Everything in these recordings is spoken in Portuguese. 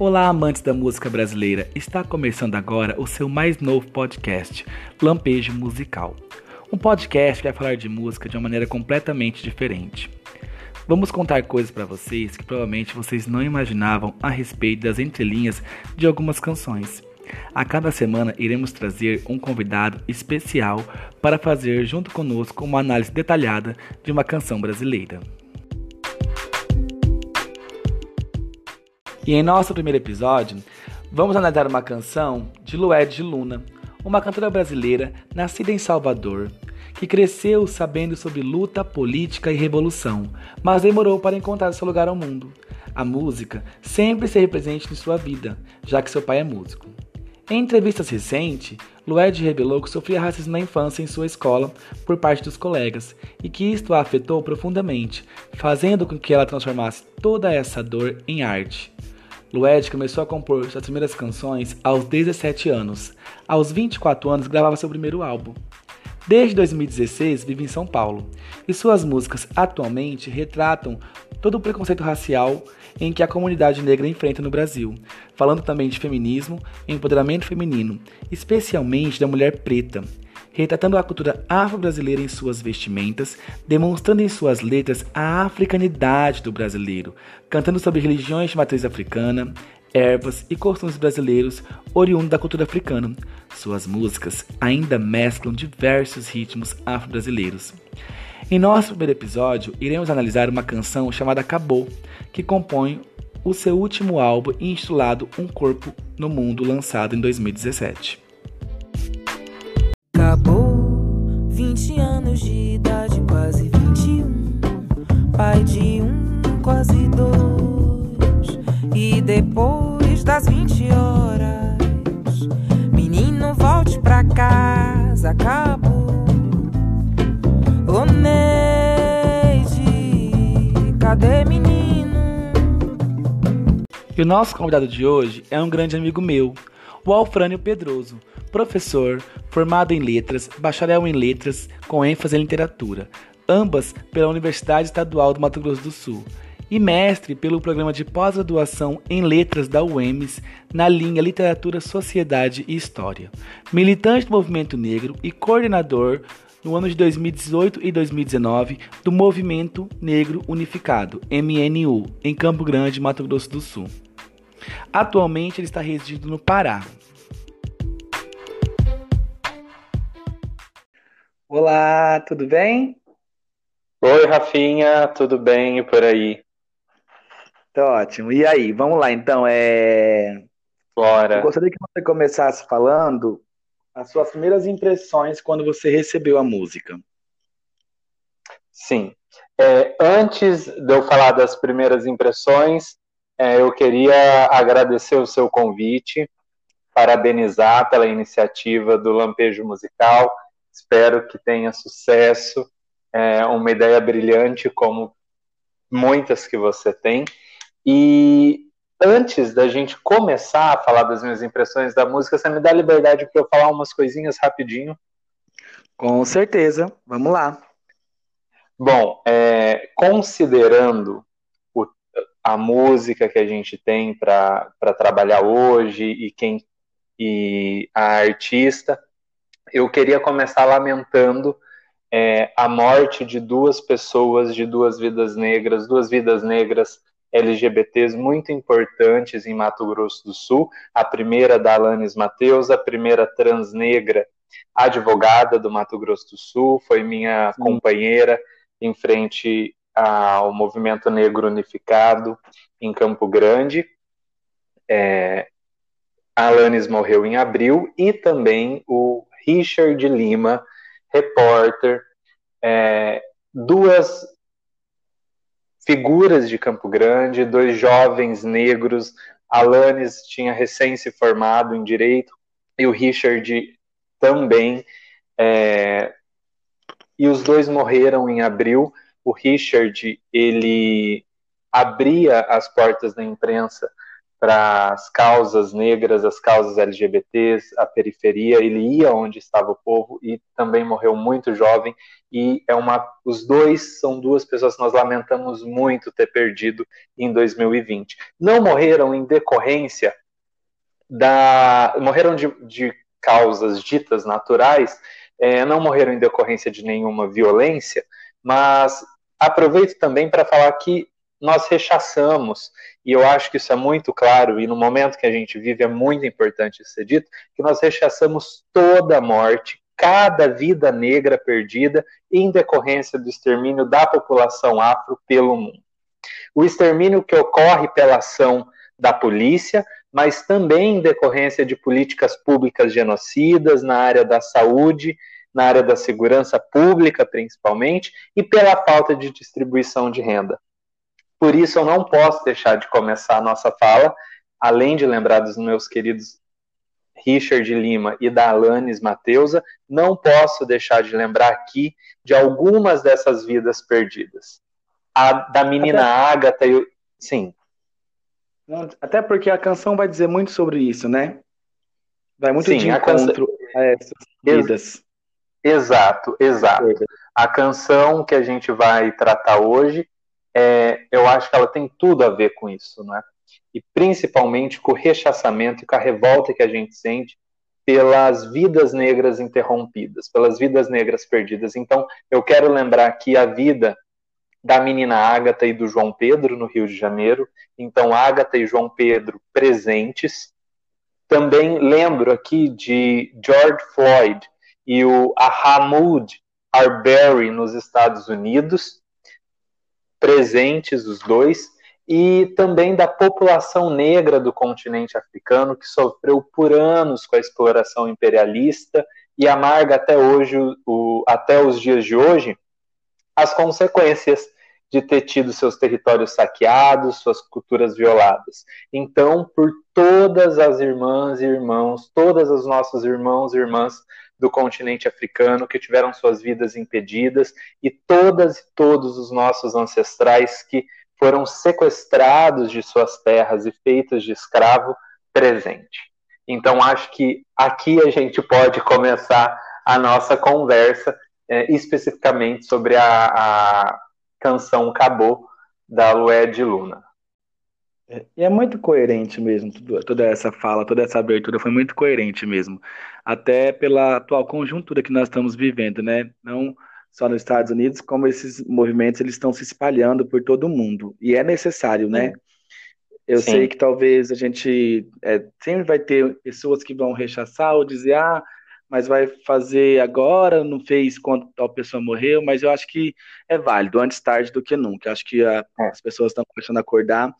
Olá, amantes da música brasileira! Está começando agora o seu mais novo podcast, Lampejo Musical. Um podcast que vai falar de música de uma maneira completamente diferente. Vamos contar coisas para vocês que provavelmente vocês não imaginavam a respeito das entrelinhas de algumas canções. A cada semana iremos trazer um convidado especial para fazer junto conosco uma análise detalhada de uma canção brasileira. E em nosso primeiro episódio, vamos analisar uma canção de Lued Luna, uma cantora brasileira nascida em Salvador, que cresceu sabendo sobre luta, política e revolução, mas demorou para encontrar seu lugar ao mundo. A música sempre esteve presente em sua vida, já que seu pai é músico. Em entrevistas recentes, Lued revelou que sofria racismo na infância em sua escola por parte dos colegas e que isto a afetou profundamente, fazendo com que ela transformasse toda essa dor em arte. Lued começou a compor suas primeiras canções aos 17 anos. Aos 24 anos, gravava seu primeiro álbum. Desde 2016, vive em São Paulo, e suas músicas atualmente retratam todo o preconceito racial em que a comunidade negra enfrenta no Brasil, falando também de feminismo e empoderamento feminino, especialmente da mulher preta retratando a cultura afro-brasileira em suas vestimentas, demonstrando em suas letras a africanidade do brasileiro, cantando sobre religiões de matriz africana, ervas e costumes brasileiros oriundos da cultura africana. Suas músicas ainda mesclam diversos ritmos afro-brasileiros. Em nosso primeiro episódio, iremos analisar uma canção chamada Acabou, que compõe o seu último álbum intitulado Um Corpo no Mundo, lançado em 2017. Acabou 20 anos de idade, quase 21. Pai de um, quase dois. E depois das 20 horas, menino, volte pra casa. Acabou. Ô Neide, cadê menino? E o nosso convidado de hoje é um grande amigo meu, o Alfrânio Pedroso professor, formado em letras, bacharel em letras, com ênfase em literatura, ambas pela Universidade Estadual do Mato Grosso do Sul, e mestre pelo programa de pós-graduação em letras da UEMS na linha Literatura, Sociedade e História. Militante do movimento negro e coordenador no ano de 2018 e 2019 do Movimento Negro Unificado, MNU, em Campo Grande, Mato Grosso do Sul. Atualmente ele está residindo no Pará. Olá, tudo bem? Oi, Rafinha, tudo bem e por aí? Tá ótimo. E aí, vamos lá então. É... Bora. Eu gostaria que você começasse falando as suas primeiras impressões quando você recebeu a música. Sim. É, antes de eu falar das primeiras impressões, é, eu queria agradecer o seu convite, parabenizar pela iniciativa do Lampejo Musical Espero que tenha sucesso. É uma ideia brilhante, como muitas que você tem. E antes da gente começar a falar das minhas impressões da música, você me dá liberdade para eu falar umas coisinhas rapidinho? Com certeza, vamos lá. Bom, é, considerando o, a música que a gente tem para trabalhar hoje e quem e a artista, eu queria começar lamentando é, a morte de duas pessoas, de duas vidas negras, duas vidas negras LGBTs muito importantes em Mato Grosso do Sul. A primeira da Alanis Mateus, a primeira transnegra advogada do Mato Grosso do Sul, foi minha Sim. companheira em frente ao Movimento Negro Unificado em Campo Grande. É, a Alanis morreu em abril e também o Richard Lima, repórter, é, duas figuras de Campo Grande, dois jovens negros. Alanis tinha recém se formado em direito e o Richard também. É, e os dois morreram em abril. O Richard ele abria as portas da imprensa para as causas negras, as causas LGBTs, a periferia, ele ia onde estava o povo e também morreu muito jovem e é uma os dois são duas pessoas que nós lamentamos muito ter perdido em 2020. Não morreram em decorrência da morreram de, de causas ditas naturais, é, não morreram em decorrência de nenhuma violência, mas aproveito também para falar que nós rechaçamos, e eu acho que isso é muito claro, e no momento que a gente vive é muito importante ser dito, que nós rechaçamos toda a morte, cada vida negra perdida em decorrência do extermínio da população afro pelo mundo. O extermínio que ocorre pela ação da polícia, mas também em decorrência de políticas públicas genocidas na área da saúde, na área da segurança pública, principalmente, e pela falta de distribuição de renda. Por isso, eu não posso deixar de começar a nossa fala, além de lembrar dos meus queridos Richard Lima e da Alanis Mateusa, não posso deixar de lembrar aqui de algumas dessas vidas perdidas. A da menina Até... Agatha e o... Sim. Até porque a canção vai dizer muito sobre isso, né? Vai muito Sim, de encontro canção... a essas vidas. Exato, exato. A canção que a gente vai tratar hoje é, eu acho que ela tem tudo a ver com isso, não é? E principalmente com o rechaçamento e com a revolta que a gente sente pelas vidas negras interrompidas, pelas vidas negras perdidas. Então, eu quero lembrar aqui a vida da menina Ágata e do João Pedro no Rio de Janeiro. Então, Ágata e João Pedro presentes. Também lembro aqui de George Floyd e o Ahamoud Arbery nos Estados Unidos presentes os dois, e também da população negra do continente africano, que sofreu por anos com a exploração imperialista e amarga até hoje, o, até os dias de hoje, as consequências de ter tido seus territórios saqueados, suas culturas violadas. Então, por todas as irmãs e irmãos, todas as nossos irmãos e irmãs do continente africano que tiveram suas vidas impedidas e todas e todos os nossos ancestrais que foram sequestrados de suas terras e feitos de escravo presente. Então acho que aqui a gente pode começar a nossa conversa é, especificamente sobre a, a canção Cabô da Lué de Luna. E é muito coerente mesmo, tudo, toda essa fala, toda essa abertura foi muito coerente mesmo. Até pela atual conjuntura que nós estamos vivendo, né? Não só nos Estados Unidos, como esses movimentos eles estão se espalhando por todo o mundo. E é necessário, né? Eu Sim. sei que talvez a gente é, sempre vai ter pessoas que vão rechaçar ou dizer, ah, mas vai fazer agora, não fez quando tal pessoa morreu, mas eu acho que é válido, antes tarde do que nunca. Eu acho que a, é. as pessoas estão começando a acordar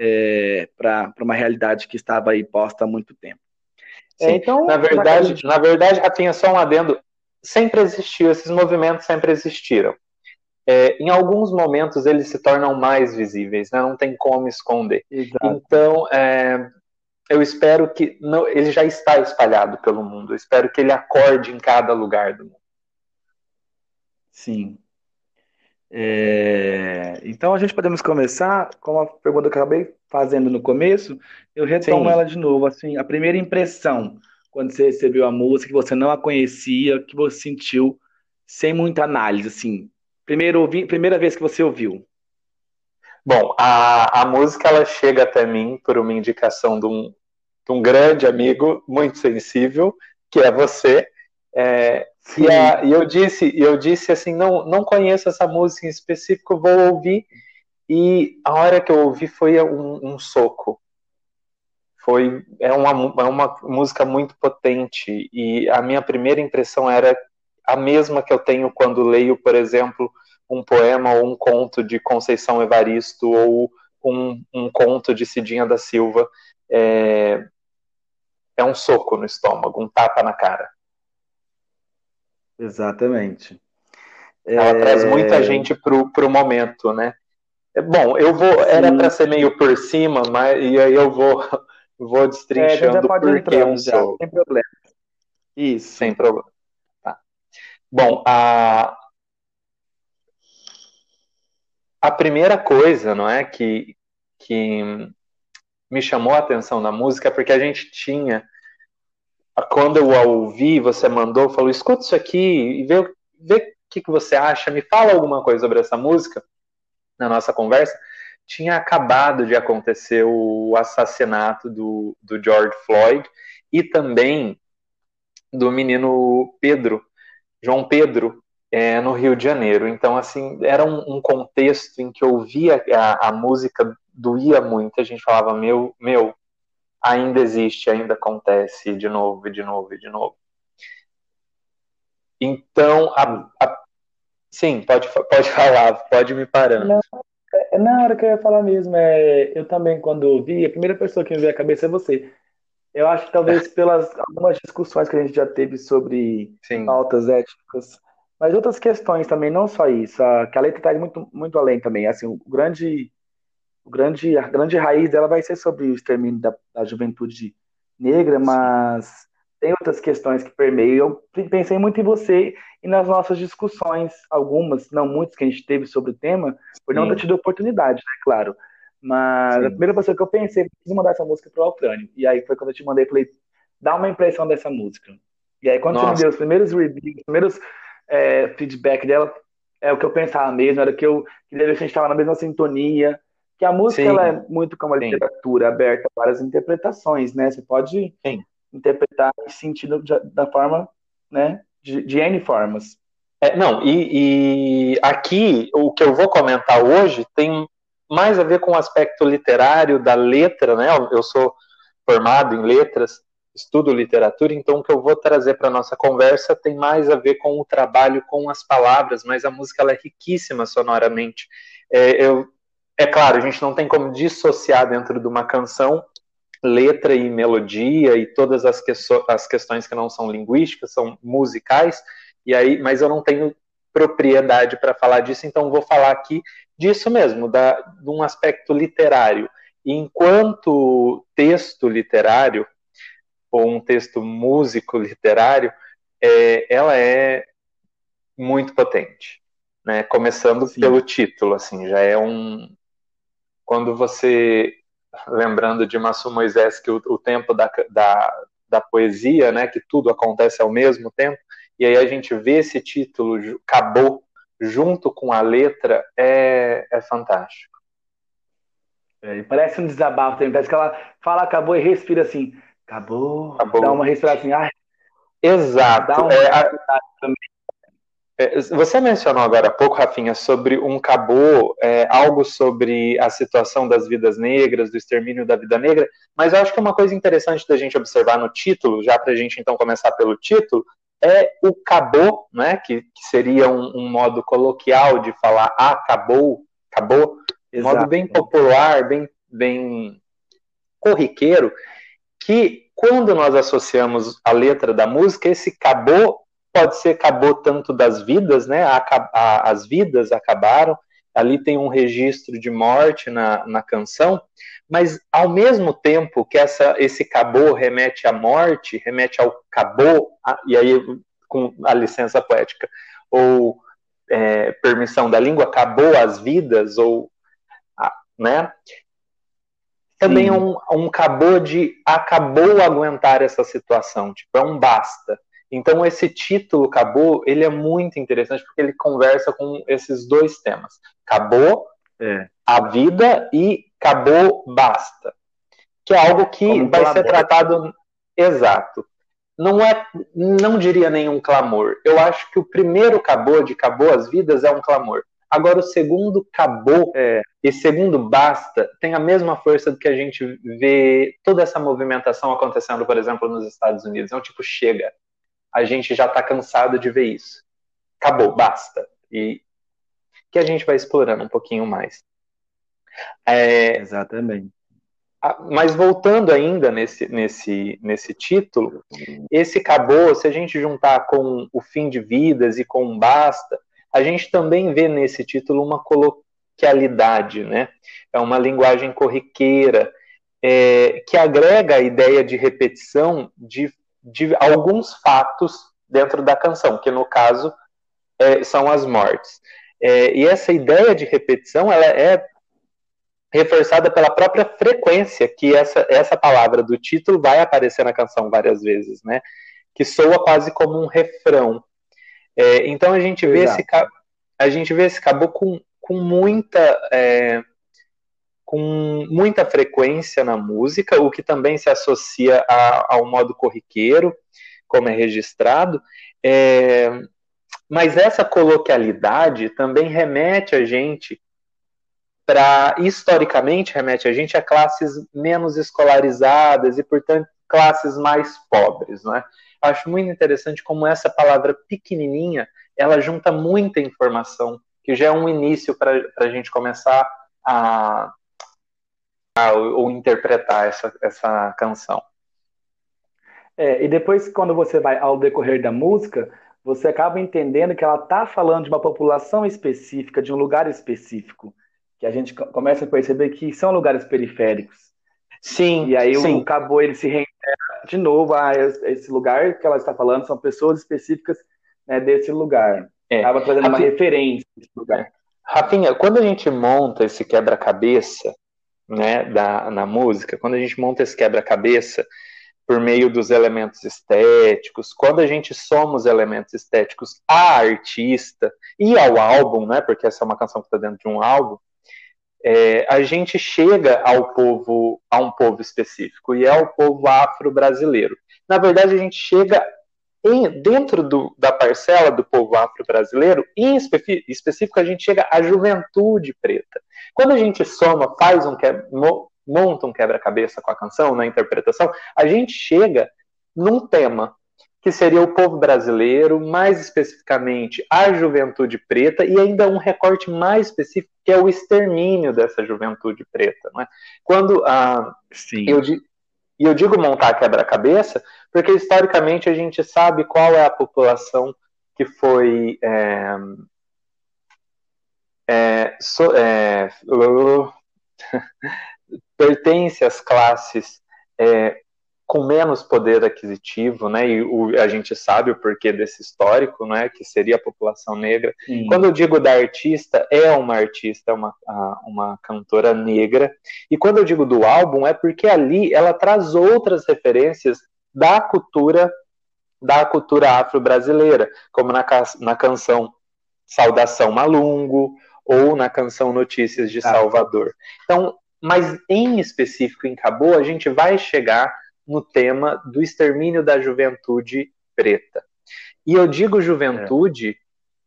é, para uma realidade que estava aí posta há muito tempo. É, então, na verdade, na verdade, Rafinha, só um adendo, sempre existiu, esses movimentos sempre existiram. É, em alguns momentos eles se tornam mais visíveis, né? não tem como esconder. Exato. Então, é, eu espero que não, ele já está espalhado pelo mundo. Eu espero que ele acorde em cada lugar do mundo. Sim. É, então a gente podemos começar com a pergunta que eu acabei fazendo no começo, eu retomo Sim. ela de novo, assim, a primeira impressão quando você recebeu a música, que você não a conhecia, que você sentiu sem muita análise, assim, primeiro ouvi, primeira vez que você ouviu. Bom, a, a música ela chega até mim por uma indicação de um, de um grande amigo muito sensível, que é você, é, e, a, e, eu disse, eu disse assim, não, não conheço essa música em específico, vou ouvir. E a hora que eu ouvi foi um, um soco. Foi é uma, é uma música muito potente e a minha primeira impressão era a mesma que eu tenho quando leio, por exemplo, um poema ou um conto de Conceição Evaristo ou um, um conto de Cidinha da Silva. É, é um soco no estômago, um tapa na cara. Exatamente. Ela é... traz muita gente pro, pro momento, né? É, bom, eu vou. Era para ser meio por cima, mas e aí eu vou, vou destrinchando é, por que eu sou. Sem problema. Isso. Sem problema. Tá. Bom, a, a primeira coisa, não é, que, que me chamou a atenção na música é porque a gente tinha, quando eu a ouvi, você mandou, falou, escuta isso aqui e vê, vê o que, que você acha, me fala alguma coisa sobre essa música na nossa conversa. Tinha acabado de acontecer o assassinato do, do George Floyd e também do menino Pedro, João Pedro, é, no Rio de Janeiro. Então, assim, era um, um contexto em que eu ouvia a, a, música, doía muito. A gente falava, meu, meu, ainda existe, ainda acontece de novo, e de novo, e de novo. Então, a, a... sim, pode, pode falar, pode me parando. Não, é, na hora que eu ia falar mesmo, é, eu também, quando ouvi, a primeira pessoa que me veio à cabeça é você. Eu acho que talvez pelas algumas discussões que a gente já teve sobre Sim. pautas éticas, mas outras questões também, não só isso. A, que a letra está muito, muito além também. Assim, o grande, o grande, a grande raiz dela vai ser sobre o extermínio da, da juventude negra, mas tem outras questões que permeiam. Eu pensei muito em você e nas nossas discussões, algumas, não muitas, que a gente teve sobre o tema, por não ter tido oportunidade, né, claro. Mas Sim. a primeira pessoa que eu pensei, preciso mandar essa música pro Altrânio. E aí foi quando eu te mandei, falei, dá uma impressão dessa música. E aí quando Nossa. você me deu os primeiros reviews, os primeiros é, feedback dela, é o que eu pensava mesmo, era que eu queria ver se a gente estava na mesma sintonia. Que a música ela é muito como a literatura, Sim. aberta a várias interpretações, né? Você pode Sim. interpretar e sentir da forma, né? De, de N formas. É, não, e, e aqui o que eu vou comentar hoje tem mais a ver com o aspecto literário da letra, né? Eu sou formado em letras, estudo literatura, então o que eu vou trazer para nossa conversa tem mais a ver com o trabalho com as palavras, mas a música é riquíssima sonoramente. É, eu, é claro, a gente não tem como dissociar dentro de uma canção letra e melodia e todas as, que, as questões que não são linguísticas, são musicais, e aí, mas eu não tenho propriedade para falar disso, então vou falar aqui disso mesmo, da, de um aspecto literário. Enquanto texto literário, ou um texto músico literário, é, ela é muito potente. Né? Começando Sim. pelo título, assim, já é um. Quando você. Lembrando de Massu Moisés, que o, o tempo da, da, da poesia, né, que tudo acontece ao mesmo tempo, e aí a gente vê esse título, acabou, junto com a letra é, é fantástico. É, parece um desabafo também, parece que ela fala acabou e respira assim, acabou, acabou. dá uma respiração assim, Exato. Dá uma é, a... é, você mencionou agora há pouco, Rafinha, sobre um cabô, é, algo sobre a situação das vidas negras, do extermínio da vida negra, mas eu acho que é uma coisa interessante da gente observar no título, já para a gente então começar pelo título, é o acabou, né, que, que seria um, um, modo coloquial de falar ah, acabou, acabou, um modo bem popular, bem, bem corriqueiro, que quando nós associamos a letra da música, esse acabou pode ser acabou tanto das vidas, né, as vidas acabaram, ali tem um registro de morte na, na canção, mas ao mesmo tempo que essa, esse cabô remete à morte, remete ao cabô, e aí com a licença poética, ou é, permissão da língua, acabou as vidas, ou, né? Também é um, um cabô de acabou aguentar essa situação, tipo, é um basta. Então esse título acabou, ele é muito interessante porque ele conversa com esses dois temas. Acabou é. a vida e acabou, basta. Que é algo que Como vai ser tratado exato. Não é, não diria nenhum clamor. Eu acho que o primeiro acabou de acabou as vidas é um clamor. Agora o segundo acabou é. e segundo basta tem a mesma força do que a gente vê toda essa movimentação acontecendo, por exemplo, nos Estados Unidos. É um tipo chega. A gente já está cansado de ver isso. Acabou, basta. E que a gente vai explorando um pouquinho mais. É, Exatamente. Mas voltando ainda nesse, nesse, nesse título, esse acabou, se a gente juntar com o fim de vidas e com um basta, a gente também vê nesse título uma coloquialidade, né? É uma linguagem corriqueira, é, que agrega a ideia de repetição de, de alguns fatos dentro da canção, que no caso é, são as mortes. É, e essa ideia de repetição ela é reforçada pela própria frequência que essa, essa palavra do título vai aparecer na canção várias vezes, né? Que soa quase como um refrão. É, então a gente vê esse a gente vê esse caboclo com, com muita é, com muita frequência na música, o que também se associa a, ao modo corriqueiro, como é registrado. É, mas essa coloquialidade também remete a gente para historicamente remete a gente a classes menos escolarizadas e portanto classes mais pobres, não é? Acho muito interessante como essa palavra pequenininha ela junta muita informação que já é um início para a gente começar a, a ou interpretar essa, essa canção. É, e depois, quando você vai ao decorrer da música, você acaba entendendo que ela está falando de uma população específica, de um lugar específico que a gente começa a perceber que são lugares periféricos. Sim. E aí sim. o Cabo ele se reintegra de novo a esse lugar que ela está falando, são pessoas específicas né, desse lugar. É. Acaba trazendo Rafinha, uma referência desse lugar. Rafinha, quando a gente monta esse quebra-cabeça né, da, na música, quando a gente monta esse quebra-cabeça por meio dos elementos estéticos, quando a gente soma os elementos estéticos à artista e ao álbum, né, porque essa é uma canção que está dentro de um álbum, é, a gente chega ao povo, a um povo específico, e é o povo afro-brasileiro. Na verdade, a gente chega em, dentro do, da parcela do povo afro-brasileiro, em específico, a gente chega à juventude preta. Quando a gente soma, faz um monta um quebra-cabeça com a canção, na interpretação, a gente chega num tema que seria o povo brasileiro, mais especificamente a juventude preta, e ainda um recorte mais específico, que é o extermínio dessa juventude preta. Né? Quando ah, eu, e eu digo montar quebra-cabeça, porque historicamente a gente sabe qual é a população que foi. É, é, so, é, pertence às classes é, com menos poder aquisitivo, né? E o, a gente sabe o porquê desse histórico, né? Que seria a população negra. Sim. Quando eu digo da artista, é uma artista, uma, uma cantora negra. E quando eu digo do álbum, é porque ali ela traz outras referências da cultura da cultura afro-brasileira, como na, na canção Saudação Malungo ou na canção Notícias de ah. Salvador. Então, mas em específico em Cabo, a gente vai chegar no tema do extermínio da juventude preta. E eu digo juventude é.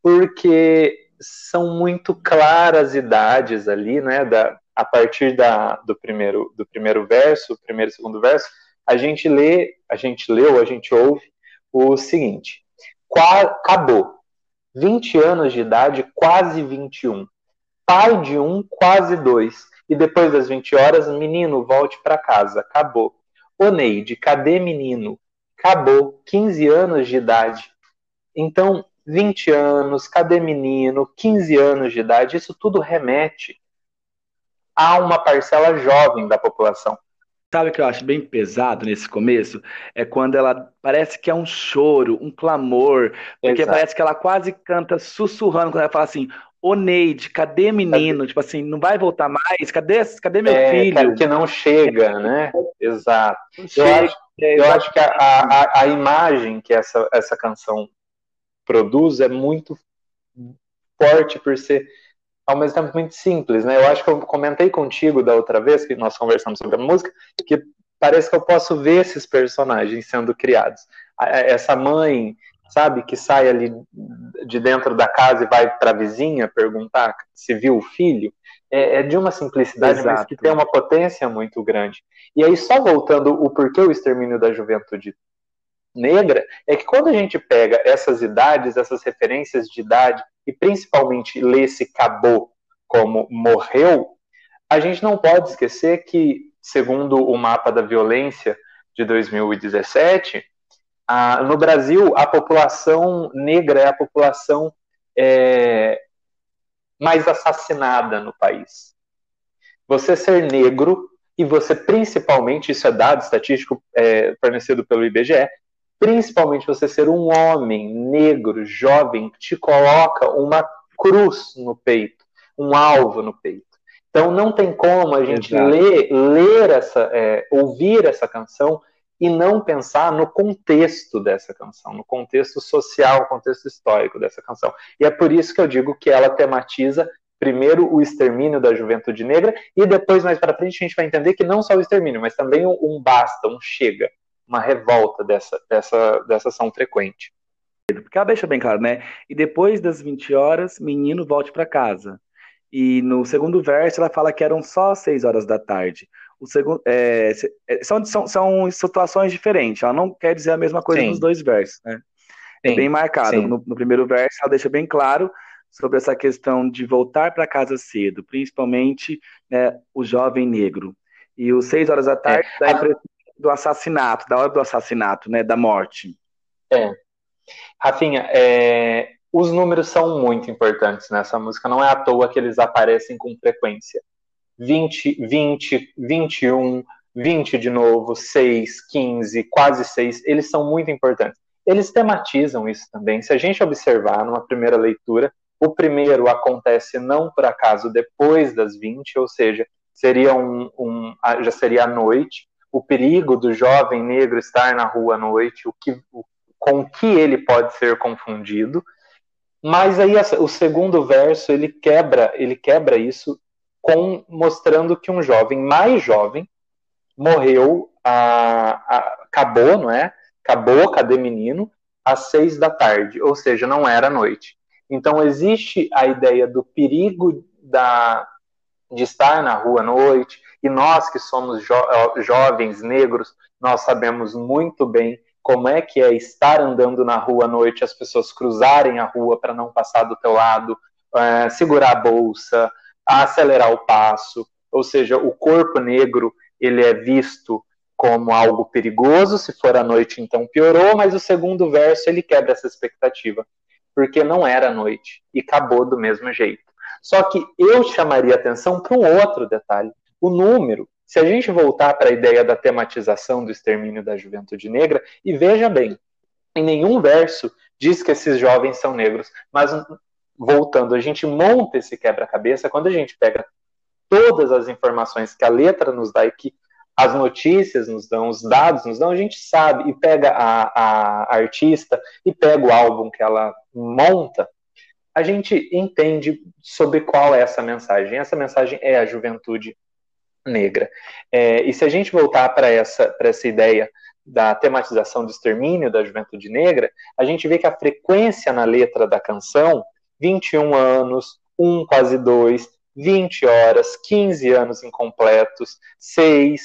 porque são muito claras idades ali, né? Da, a partir da, do, primeiro, do primeiro verso, primeiro e segundo verso, a gente lê, a gente leu, a gente ouve o seguinte: acabou. 20 anos de idade, quase 21. Pai de um, quase dois. E depois das 20 horas, menino, volte para casa. Acabou. Ô Neide, cadê menino? Acabou, 15 anos de idade. Então, 20 anos, cadê menino? 15 anos de idade, isso tudo remete a uma parcela jovem da população. Sabe o que eu acho bem pesado nesse começo? É quando ela parece que é um choro, um clamor, porque Exato. parece que ela quase canta sussurrando quando ela fala assim: Ô Neide, cadê menino? Cadê? Tipo assim, não vai voltar mais? Cadê, cadê meu é, filho? Que não chega, né? Exato. eu acho, eu acho que a, a, a imagem que essa, essa canção produz é muito forte por ser ao mesmo tempo muito simples, né? Eu acho que eu comentei contigo da outra vez que nós conversamos sobre a música, que parece que eu posso ver esses personagens sendo criados. Essa mãe sabe? Que sai ali de dentro da casa e vai para a vizinha perguntar se viu o filho. É, é de uma simplicidade, Exato. mas que tem uma potência muito grande. E aí, só voltando o porquê o extermínio da juventude negra, é que quando a gente pega essas idades, essas referências de idade, e principalmente lê esse cabô como morreu, a gente não pode esquecer que, segundo o mapa da violência de 2017, no Brasil, a população negra é a população é, mais assassinada no país. Você ser negro e você principalmente, isso é dado estatístico é, fornecido pelo IBGE, principalmente você ser um homem negro, jovem, te coloca uma cruz no peito, um alvo no peito. Então não tem como a gente ler, ler essa, é, ouvir essa canção e não pensar no contexto dessa canção, no contexto social, contexto histórico dessa canção. E é por isso que eu digo que ela tematiza primeiro o extermínio da juventude negra e depois mais para frente a gente vai entender que não só o extermínio, mas também um, um basta, um chega, uma revolta dessa dessa dessa ação frequente. Porque ela deixa bem claro, né? E depois das 20 horas, menino volte para casa. E no segundo verso ela fala que eram só 6 horas da tarde. O segundo, é, é, são, são, são situações diferentes. Ela não quer dizer a mesma coisa Sim. nos dois versos, né? É Sim. É bem marcado. No, no, primeiro verso ela deixa bem claro sobre essa questão de voltar para casa cedo, principalmente né, o jovem negro. E os seis horas da tarde é. dá a impressão do assassinato, da hora do assassinato, né, da morte. É. Rafinha, é, os números são muito importantes nessa música, não é à toa que eles aparecem com frequência. 20, 20, 21, 20 de novo, 6, 15, quase 6, eles são muito importantes. Eles tematizam isso também. Se a gente observar numa primeira leitura, o primeiro acontece não por acaso depois das 20, ou seja, seria um, um já seria à noite, o perigo do jovem negro estar na rua à noite, o que, o, com que ele pode ser confundido. Mas aí o segundo verso ele quebra, ele quebra isso com mostrando que um jovem mais jovem morreu, a, a, acabou, não é? Acabou, cadê menino? Às seis da tarde, ou seja, não era noite. Então existe a ideia do perigo da, de estar na rua à noite, e nós que somos jo jovens negros, nós sabemos muito bem como é que é estar andando na rua à noite, as pessoas cruzarem a rua para não passar do teu lado, é, segurar a bolsa, acelerar o passo, ou seja, o corpo negro ele é visto como algo perigoso, se for à noite então piorou, mas o segundo verso ele quebra essa expectativa, porque não era noite e acabou do mesmo jeito. Só que eu chamaria atenção para um outro detalhe, o número. Se a gente voltar para a ideia da tematização do extermínio da juventude negra, e veja bem, em nenhum verso diz que esses jovens são negros, mas voltando, a gente monta esse quebra-cabeça quando a gente pega todas as informações que a letra nos dá e que as notícias nos dão, os dados nos dão, a gente sabe e pega a, a artista e pega o álbum que ela monta, a gente entende sobre qual é essa mensagem. Essa mensagem é a juventude negra. É, e se a gente voltar para essa, essa ideia da tematização do extermínio da juventude negra, a gente vê que a frequência na letra da canção, 21 anos, 1 quase 2, 20 horas, 15 anos incompletos, 6,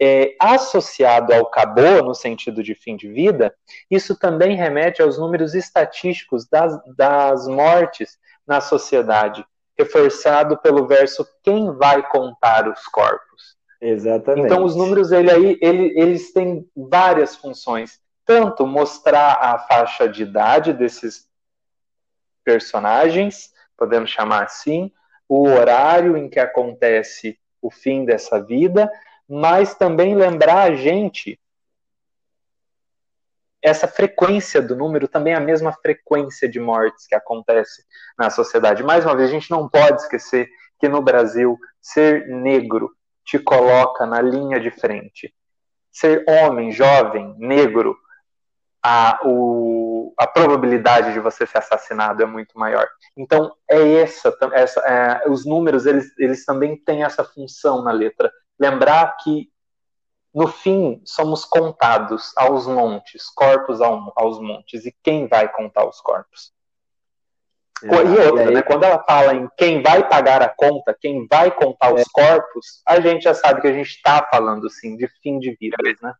é, associado ao cabô, no sentido de fim de vida, isso também remete aos números estatísticos das, das mortes na sociedade reforçado pelo verso quem vai contar os corpos. Exatamente. Então os números ele aí ele, eles têm várias funções, tanto mostrar a faixa de idade desses personagens, podemos chamar assim, o horário em que acontece o fim dessa vida, mas também lembrar a gente essa frequência do número também é a mesma frequência de mortes que acontece na sociedade. Mais uma vez, a gente não pode esquecer que no Brasil, ser negro te coloca na linha de frente. Ser homem, jovem, negro, a, o, a probabilidade de você ser assassinado é muito maior. Então, é essa, essa é, os números, eles, eles também têm essa função na letra. Lembrar que no fim, somos contados aos montes, corpos aos montes. E quem vai contar os corpos? É, e outra, né? Quando ela fala em quem vai pagar a conta, quem vai contar os é. corpos, a gente já sabe que a gente está falando, sim, de fim de vidas, né?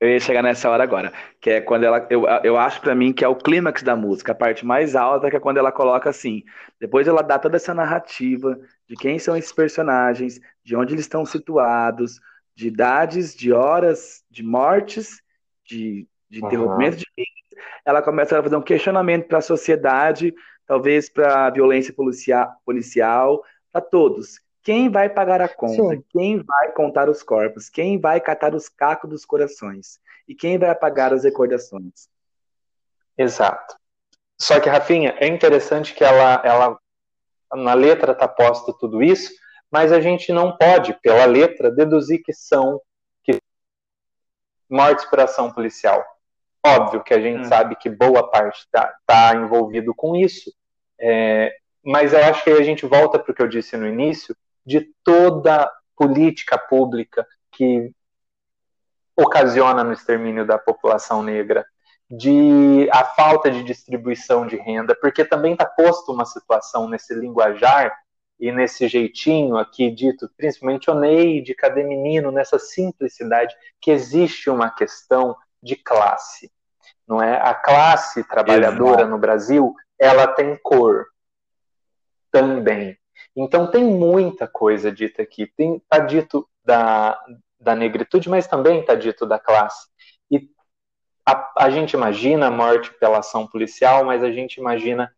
Eu ia chegar nessa hora agora, que é quando ela. Eu, eu acho para mim que é o clímax da música, a parte mais alta, que é quando ela coloca assim. Depois ela dá toda essa narrativa de quem são esses personagens, de onde eles estão situados, de idades, de horas, de mortes, de, de uhum. interrompimento de vida, ela começa a fazer um questionamento para a sociedade, talvez para a violência policial, policial para todos. Quem vai pagar a conta? Sim. Quem vai contar os corpos? Quem vai catar os cacos dos corações? E quem vai apagar as recordações? Exato. Só que, Rafinha, é interessante que ela, ela na letra está posto tudo isso, mas a gente não pode, pela letra, deduzir que são que mortes por ação policial. Óbvio que a gente hum. sabe que boa parte está tá envolvido com isso, é, mas eu acho que a gente volta para o que eu disse no início, de toda política pública que ocasiona no extermínio da população negra, de a falta de distribuição de renda, porque também está posto uma situação nesse linguajar e nesse jeitinho aqui dito, principalmente Oneide, Cadê Menino, nessa simplicidade, que existe uma questão de classe. Não é? A classe trabalhadora Exato. no Brasil, ela tem cor também. Então tem muita coisa dita aqui. Tem tá dito da, da negritude, mas também está dito da classe. E a, a, gente imagina a morte pela ação policial, mas a gente imagina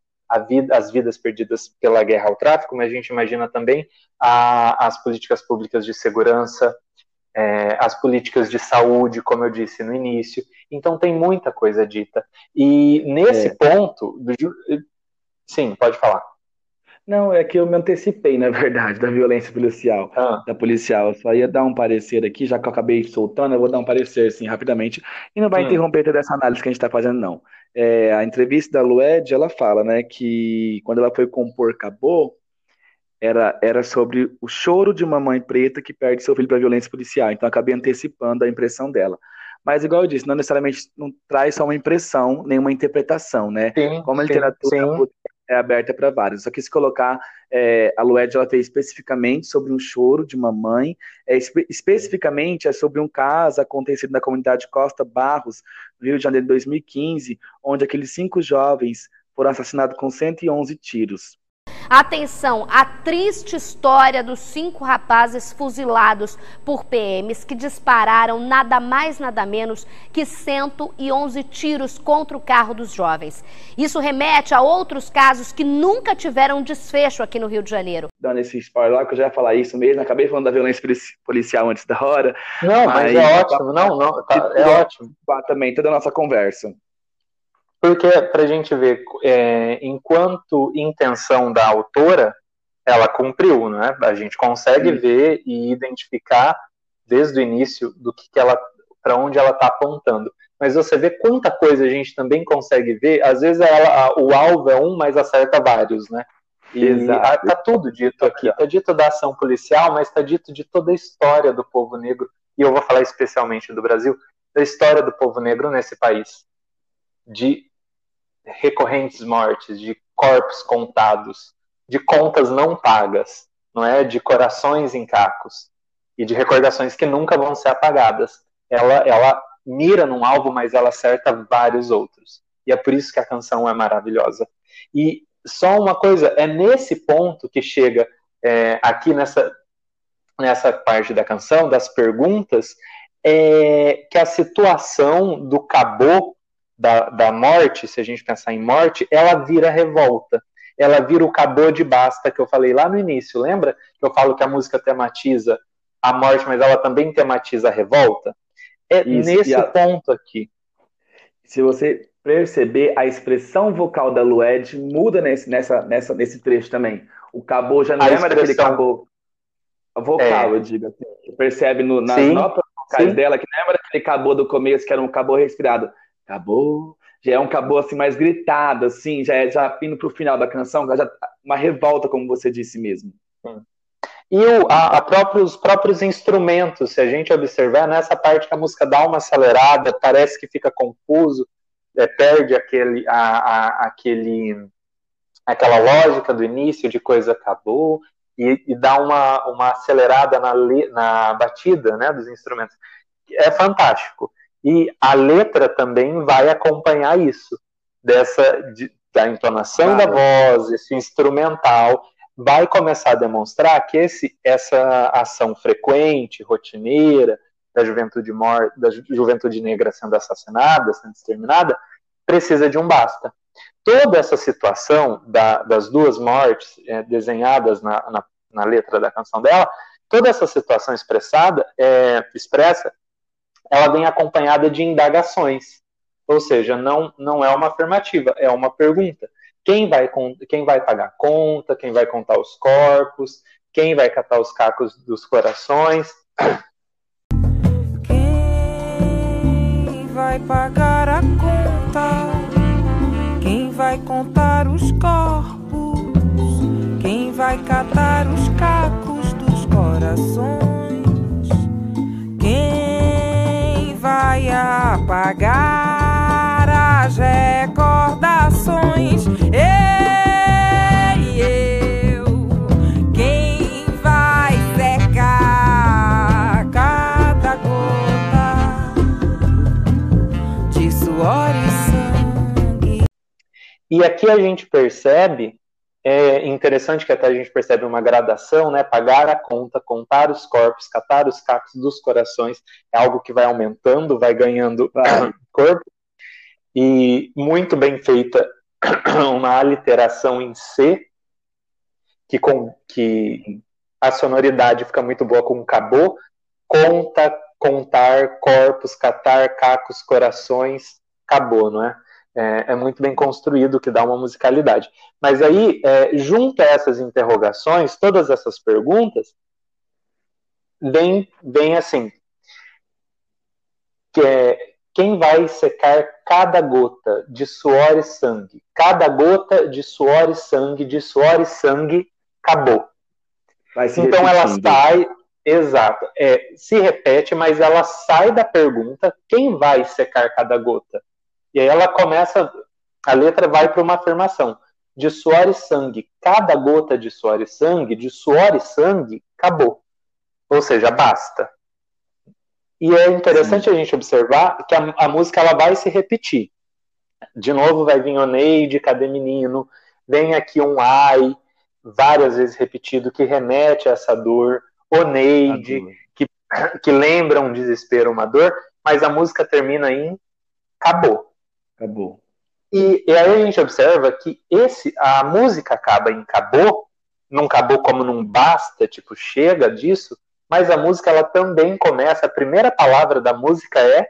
vida, as vidas perdidas pela guerra ao tráfico, mas a gente imagina também a, as políticas públicas de segurança, é, as políticas de saúde, como eu disse no início. Então tem muita coisa dita. E nesse é. ponto, do, sim, pode falar. Não, é que eu me antecipei, na verdade, da violência policial, ah. da policial. Eu só ia dar um parecer aqui, já que eu acabei soltando, eu vou dar um parecer, assim, rapidamente, e não vai hum. interromper toda essa análise que a gente está fazendo, não. É, a entrevista da Lued, ela fala, né, que quando ela foi compor Cabô, era, era sobre o choro de uma mãe preta que perde seu filho para violência policial. Então, acabei antecipando a impressão dela. Mas, igual eu disse, não necessariamente não traz só uma impressão, nem uma interpretação, né? Sim, Como a literatura sim é aberta para vários. Só que se colocar, é, a Lued ela fez especificamente sobre um choro de uma mãe, é, espe especificamente é sobre um caso acontecido na comunidade Costa Barros, no Rio de Janeiro de 2015, onde aqueles cinco jovens foram assassinados com 111 tiros. Atenção, a triste história dos cinco rapazes fuzilados por PMs que dispararam nada mais nada menos que 111 tiros contra o carro dos jovens. Isso remete a outros casos que nunca tiveram desfecho aqui no Rio de Janeiro. Dando esse spoiler lá, que eu já ia falar isso mesmo, acabei falando da violência policial antes da hora. Não, mas, mas é ótimo, não, não, tá, é ótimo. Também, toda a nossa conversa. Porque, para a gente ver, é, enquanto intenção da autora, ela cumpriu, né? A gente consegue Sim. ver e identificar desde o início do que, que ela, para onde ela está apontando. Mas você vê quanta coisa a gente também consegue ver. Às vezes ela, a, o alvo é um, mas acerta vários, né? E tá tudo dito aqui. Tá dito da ação policial, mas tá dito de toda a história do povo negro. E eu vou falar especialmente do Brasil, da história do povo negro nesse país. De recorrentes mortes, de corpos contados, de contas não pagas, não é? De corações em cacos e de recordações que nunca vão ser apagadas. Ela, ela mira num alvo, mas ela acerta vários outros. E é por isso que a canção é maravilhosa. E só uma coisa, é nesse ponto que chega é, aqui nessa, nessa parte da canção, das perguntas, é, que a situação do caboclo da, da morte, se a gente pensar em morte, ela vira revolta. Ela vira o cabô de basta que eu falei lá no início. Lembra que eu falo que a música tematiza a morte, mas ela também tematiza a revolta? É Isso, nesse a... ponto aqui. Se você perceber, a expressão vocal da Lued muda nesse, nessa, nessa, nesse trecho também. O cabô já não a lembra expressão... daquele cabô vocal, é. eu digo. Assim, você percebe no, nas notas vocais dela que não lembra daquele cabô do começo, que era um cabô respirado acabou. Já é um acabou assim mais gritado, assim, já é já indo pro final da canção, já uma revolta, como você disse mesmo. Sim. E o, a, a próprios, os próprios instrumentos, se a gente observar, nessa parte que a música dá uma acelerada, parece que fica confuso, é, perde aquele, a, a, aquele, aquela lógica do início de coisa acabou, e, e dá uma, uma acelerada na, na batida né, dos instrumentos. É fantástico. E a letra também vai acompanhar isso, dessa de, da entonação da voz, esse instrumental, vai começar a demonstrar que esse, essa ação frequente, rotineira, da juventude, mor da juventude negra sendo assassinada, sendo exterminada, precisa de um basta. Toda essa situação da, das duas mortes é, desenhadas na, na, na, letra da canção dela, toda essa situação expressada, é, expressa, ela vem acompanhada de indagações. Ou seja, não, não é uma afirmativa, é uma pergunta. Quem vai, quem vai pagar conta, quem vai contar os corpos, Quem vai catar os cacos dos corações? Quem vai pagar a conta? Quem vai contar os corpos? Quem vai catar os cacos dos corações? Apagar as recordações? E aqui a gente percebe, é interessante que até a gente percebe uma gradação, né? Pagar a conta, contar os corpos, catar os cacos dos corações, é algo que vai aumentando, vai ganhando Vai. corpo. E muito bem feita uma aliteração em C, que, com, que a sonoridade fica muito boa com cabô, conta, contar, corpos, catar, cacos, corações, acabou, não é? É, é muito bem construído, que dá uma musicalidade. Mas aí, é, junto a essas interrogações, todas essas perguntas, vem, vem assim, que é, quem vai secar cada gota de suor e sangue? Cada gota de suor e sangue, de suor e sangue, acabou. Então ela sai, exato, é, se repete, mas ela sai da pergunta quem vai secar cada gota. E aí ela começa, a letra vai para uma afirmação. De suor e sangue, cada gota de suor e sangue, de suor e sangue, acabou. Ou seja, basta. E é interessante a gente observar que a, a música ela vai se repetir. De novo vai vir Oneide, cadê menino? Vem aqui um ai, várias vezes repetido, que remete a essa dor. Oneide, que lembra um desespero, uma dor, mas a música termina em acabou. Acabou. E, e aí a gente observa que esse, a música acaba em acabou, não acabou como não basta, tipo, chega disso, mas a música ela também começa, a primeira palavra da música é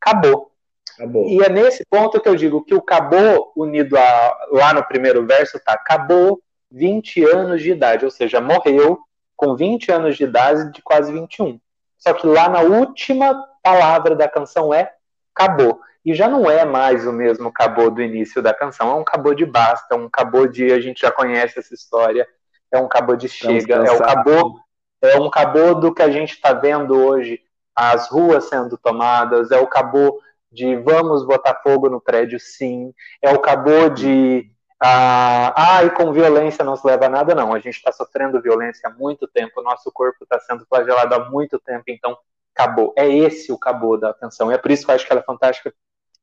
acabou. Acabou. E é nesse ponto que eu digo que o acabou unido a, lá no primeiro verso tá acabou 20 anos de idade, ou seja, morreu com 20 anos de idade de quase 21. Só que lá na última palavra da canção é acabou. E já não é mais o mesmo cabô do início da canção, é um cabô de basta, é um cabô de a gente já conhece essa história, é um cabô de chega, é o cabô, é um cabô do que a gente está vendo hoje, as ruas sendo tomadas, é o cabô de vamos botar fogo no prédio sim, é o cabô de ah, ah, e com violência não se leva a nada, não. A gente está sofrendo violência há muito tempo, nosso corpo está sendo flagelado há muito tempo, então acabou. É esse o cabô da canção. E é por isso que eu acho que ela é fantástica,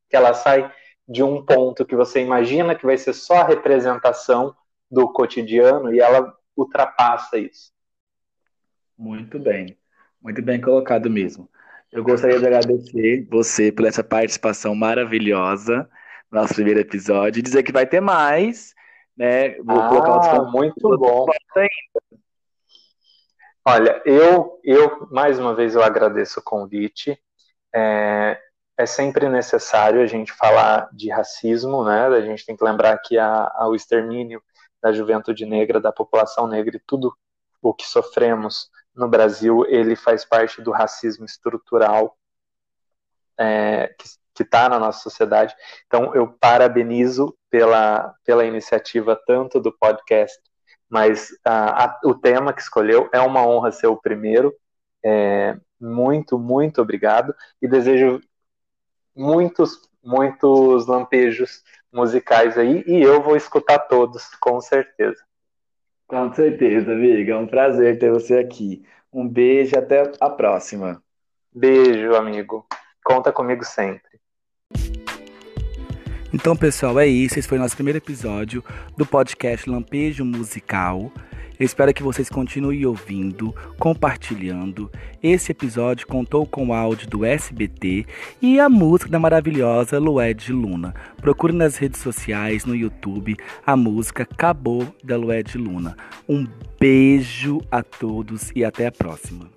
que ela sai de um ponto que você imagina que vai ser só a representação do cotidiano e ela ultrapassa isso. Muito bem. Muito bem colocado mesmo. Eu gostaria de agradecer você por essa participação maravilhosa no nosso primeiro episódio e dizer que vai ter mais, né? Vou ah, colocar outros muito bom. Olha, eu, eu mais uma vez eu agradeço o convite. É, é sempre necessário a gente falar de racismo, né? A gente tem que lembrar que o extermínio da juventude negra, da população negra e tudo o que sofremos no Brasil, ele faz parte do racismo estrutural é, que está na nossa sociedade. Então, eu parabenizo pela, pela iniciativa tanto do podcast, mas a, a, o tema que escolheu é uma honra ser o primeiro. É, muito, muito obrigado e desejo muitos, muitos lampejos musicais aí e eu vou escutar todos, com certeza. Com certeza, amiga. É um prazer ter você aqui. Um beijo e até a próxima. Beijo, amigo. Conta comigo sempre. Então, pessoal, é isso. Esse foi o nosso primeiro episódio do podcast Lampejo Musical. Eu espero que vocês continuem ouvindo, compartilhando. Esse episódio contou com o áudio do SBT e a música da maravilhosa Lued Luna. Procure nas redes sociais, no YouTube, a música Acabou da Lued Luna. Um beijo a todos e até a próxima.